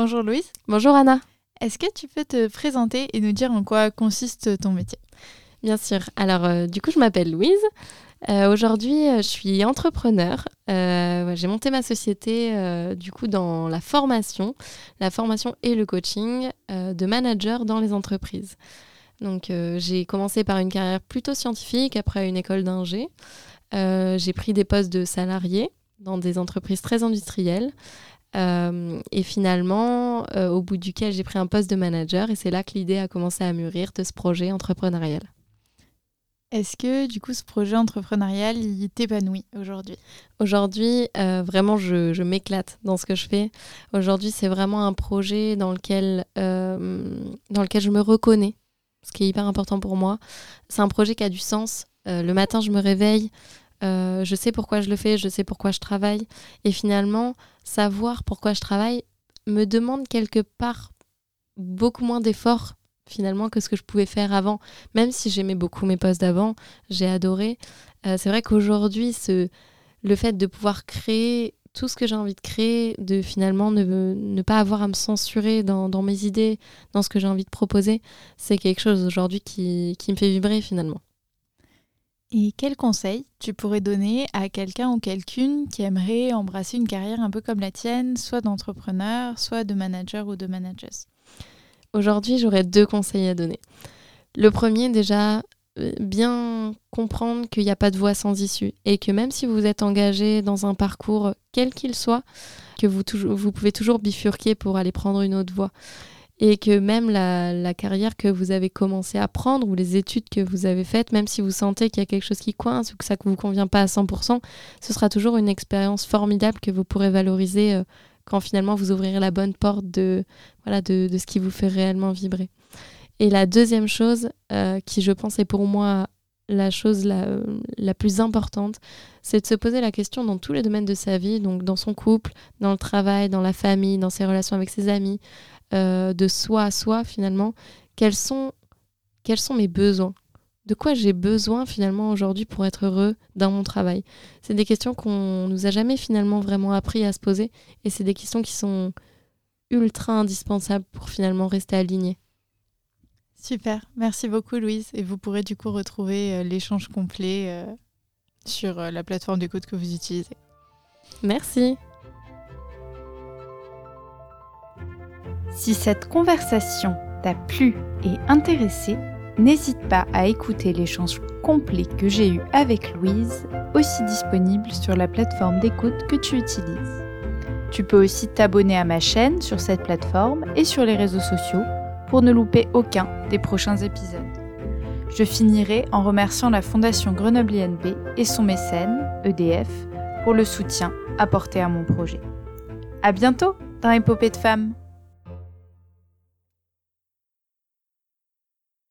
Bonjour Louise. Bonjour Anna. Est-ce que tu peux te présenter et nous dire en quoi consiste ton métier? Bien sûr. Alors, euh, du coup, je m'appelle Louise. Euh, aujourd'hui, euh, je suis entrepreneur. J'ai monté ma société du coup dans la formation, la formation et le coaching de manager dans les entreprises. Donc, j'ai commencé par une carrière plutôt scientifique, après une école d'ingé. J'ai pris des postes de salariés dans des entreprises très industrielles. Euh, et finalement, euh, au bout duquel j'ai pris un poste de manager, et c'est là que l'idée a commencé à mûrir de ce projet entrepreneurial. Est-ce que du coup ce projet entrepreneurial il t'épanouit aujourd'hui? Aujourd'hui, vraiment, je, je m'éclate dans ce que je fais. Aujourd'hui, c'est vraiment un projet dans lequel, dans lequel je me reconnais, ce qui est hyper important pour moi. C'est un projet qui a du sens. le matin, je me réveille, euh, je sais pourquoi je le fais, je sais pourquoi je travaille. Et finalement, savoir pourquoi je travaille me demande quelque part beaucoup moins d'efforts finalement que ce que je pouvais faire avant. Même si j'aimais beaucoup mes postes d'avant, j'ai adoré. Euh, c'est vrai qu'aujourd'hui, ce, le fait de pouvoir créer tout ce que j'ai envie de créer, de finalement ne, pas avoir à me censurer dans, dans, mes idées, dans ce que j'ai envie de proposer, c'est quelque chose aujourd'hui qui, qui me fait vibrer finalement. Et quel conseil tu pourrais donner à quelqu'un ou quelqu'une qui aimerait embrasser une carrière un peu comme la tienne, soit d'entrepreneur, soit de manager ou de manageuse? Aujourd'hui, j'aurais deux conseils à donner. Le premier, déjà, euh, bien comprendre qu'il n'y a pas de voie sans issue et que même si vous êtes engagé dans un parcours quel qu'il soit, que vous, vous pouvez toujours bifurquer pour aller prendre une autre voie et que même la, carrière que vous avez commencé à prendre ou les études que vous avez faites, même si vous sentez qu'il y a quelque chose qui coince ou que ça ne vous convient pas à 100%, ce sera toujours une expérience formidable que vous pourrez valoriser euh, quand finalement vous ouvrirez la bonne porte de, voilà, de, ce qui vous fait réellement vibrer. Et la deuxième chose, euh, qui je pense est pour moi la chose la, la plus importante, c'est de se poser la question dans tous les domaines de sa vie, donc dans son couple, dans le travail, dans la famille, dans ses relations avec ses amis, euh, de soi à soi finalement, quels sont, quels sont mes besoins? De quoi j'ai besoin finalement aujourd'hui pour être heureux dans mon travail? C'est des questions qu'on nous a jamais finalement vraiment appris à se poser et c'est des questions qui sont ultra indispensables pour finalement rester aligné. Super, merci beaucoup Louise. Et vous pourrez du coup retrouver euh, l'échange complet euh, sur la plateforme d'écoute que vous utilisez. Merci. Si cette conversation t'a plu et intéressé, n'hésite pas à écouter l'échange complet que j'ai eu avec Louise, aussi disponible sur la plateforme d'écoute que tu utilises. Tu peux aussi t'abonner à ma chaîne sur cette plateforme et sur les réseaux sociaux pour ne louper aucun des prochains épisodes. Je finirai en remerciant la Fondation Grenoble INP et son mécène, EDF, pour le soutien apporté à mon projet. À bientôt dans Épopée de femmes!